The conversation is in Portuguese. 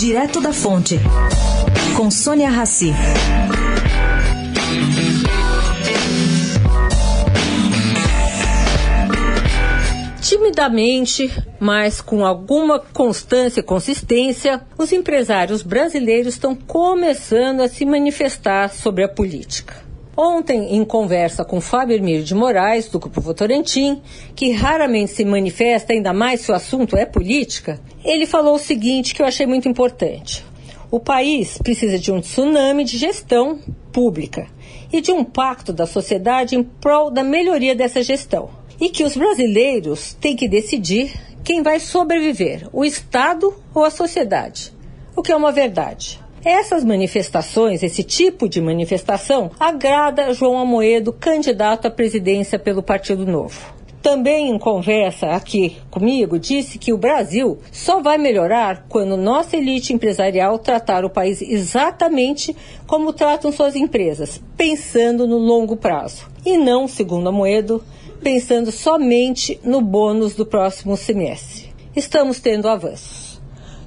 Direto da Fonte, com Sônia Rassi. Timidamente, mas com alguma constância e consistência, os empresários brasileiros estão começando a se manifestar sobre a política. Ontem, em conversa com Fábio Hermílio de Moraes, do Grupo Votorantim, que raramente se manifesta, ainda mais se o assunto é política, ele falou o seguinte que eu achei muito importante. O país precisa de um tsunami de gestão pública e de um pacto da sociedade em prol da melhoria dessa gestão e que os brasileiros têm que decidir quem vai sobreviver, o Estado ou a sociedade. O que é uma verdade. Essas manifestações, esse tipo de manifestação, agrada João Amoedo, candidato à presidência pelo Partido Novo. Também em conversa aqui comigo, disse que o Brasil só vai melhorar quando nossa elite empresarial tratar o país exatamente como tratam suas empresas, pensando no longo prazo. E não, segundo Amoedo, pensando somente no bônus do próximo semestre. Estamos tendo avanços.